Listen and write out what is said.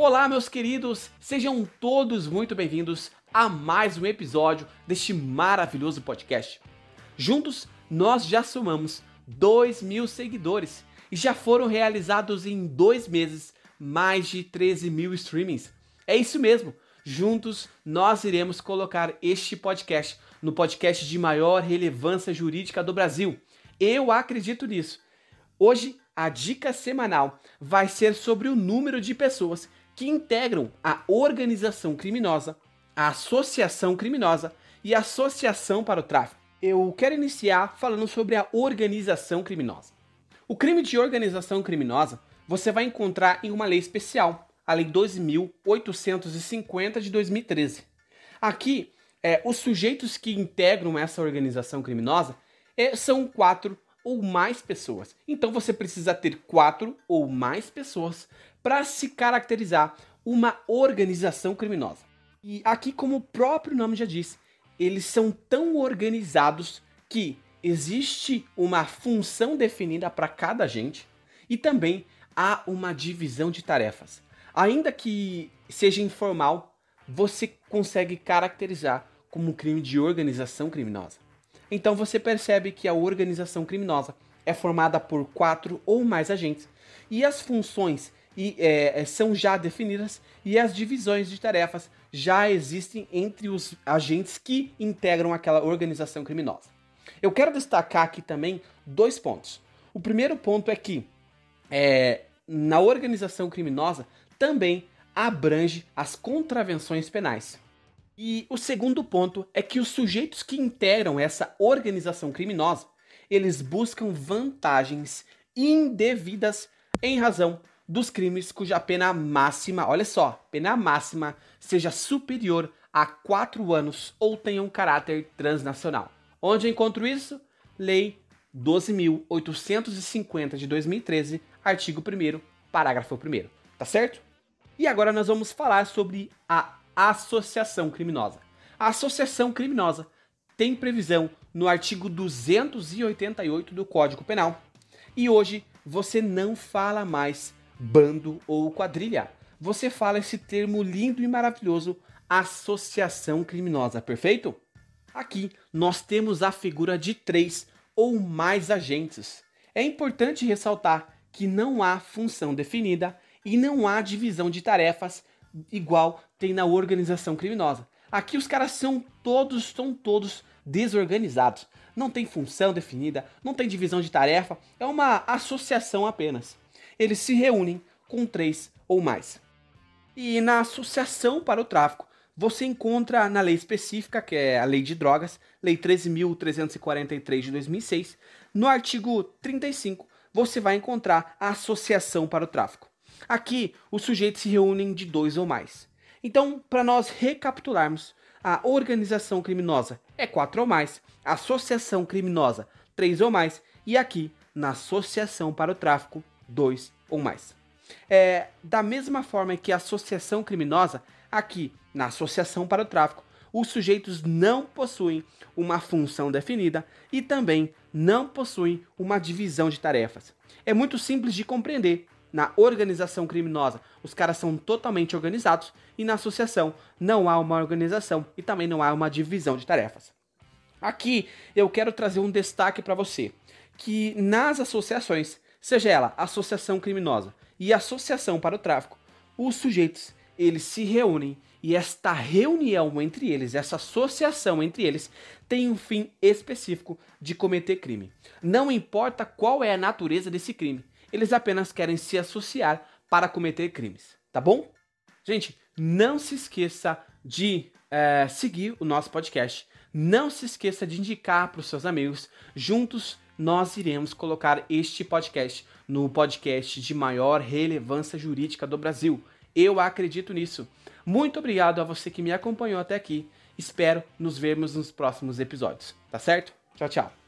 Olá, meus queridos, sejam todos muito bem-vindos a mais um episódio deste maravilhoso podcast. Juntos, nós já somamos 2 mil seguidores e já foram realizados em dois meses mais de 13 mil streamings. É isso mesmo, juntos nós iremos colocar este podcast no podcast de maior relevância jurídica do Brasil. Eu acredito nisso. Hoje, a dica semanal vai ser sobre o número de pessoas que integram a organização criminosa, a associação criminosa e a associação para o tráfico. Eu quero iniciar falando sobre a organização criminosa. O crime de organização criminosa você vai encontrar em uma lei especial, a Lei 12.850 de 2013. Aqui, é, os sujeitos que integram essa organização criminosa é, são quatro ou mais pessoas. Então você precisa ter quatro ou mais pessoas para se caracterizar uma organização criminosa. E aqui, como o próprio nome já diz, eles são tão organizados que existe uma função definida para cada agente e também há uma divisão de tarefas. Ainda que seja informal, você consegue caracterizar como um crime de organização criminosa. Então você percebe que a organização criminosa é formada por quatro ou mais agentes e as funções e, é, é, são já definidas e as divisões de tarefas já existem entre os agentes que integram aquela organização criminosa. Eu quero destacar aqui também dois pontos. O primeiro ponto é que é, na organização criminosa também abrange as contravenções penais. E o segundo ponto é que os sujeitos que integram essa organização criminosa, eles buscam vantagens indevidas em razão dos crimes cuja pena máxima, olha só, pena máxima seja superior a 4 anos ou tenha um caráter transnacional. Onde encontro isso? Lei 12.850 de 2013, artigo 1 parágrafo 1 tá certo? E agora nós vamos falar sobre a associação criminosa. A associação criminosa tem previsão no artigo 288 do Código Penal. E hoje você não fala mais bando ou quadrilha. Você fala esse termo lindo e maravilhoso, associação criminosa, perfeito? Aqui nós temos a figura de três ou mais agentes. É importante ressaltar que não há função definida e não há divisão de tarefas igual tem na organização criminosa. Aqui os caras são todos, estão todos desorganizados. Não tem função definida, não tem divisão de tarefa, é uma associação apenas eles se reúnem com três ou mais. E na associação para o tráfico, você encontra na lei específica, que é a Lei de Drogas, Lei 13.343 de 2006, no artigo 35, você vai encontrar a associação para o tráfico. Aqui, os sujeitos se reúnem de dois ou mais. Então, para nós recapitularmos, a organização criminosa é quatro ou mais, a associação criminosa três ou mais, e aqui, na associação para o tráfico, dois ou mais. É, da mesma forma que a associação criminosa, aqui na associação para o tráfico, os sujeitos não possuem uma função definida e também não possuem uma divisão de tarefas. É muito simples de compreender. Na organização criminosa, os caras são totalmente organizados e na associação não há uma organização e também não há uma divisão de tarefas. Aqui eu quero trazer um destaque para você, que nas associações seja ela associação criminosa e associação para o tráfico, os sujeitos eles se reúnem e esta reunião entre eles, essa associação entre eles, tem um fim específico de cometer crime. Não importa qual é a natureza desse crime, eles apenas querem se associar para cometer crimes, tá bom? Gente, não se esqueça de é, seguir o nosso podcast. Não se esqueça de indicar para os seus amigos. Juntos nós iremos colocar este podcast no podcast de maior relevância jurídica do Brasil. Eu acredito nisso. Muito obrigado a você que me acompanhou até aqui. Espero nos vermos nos próximos episódios. Tá certo? Tchau, tchau.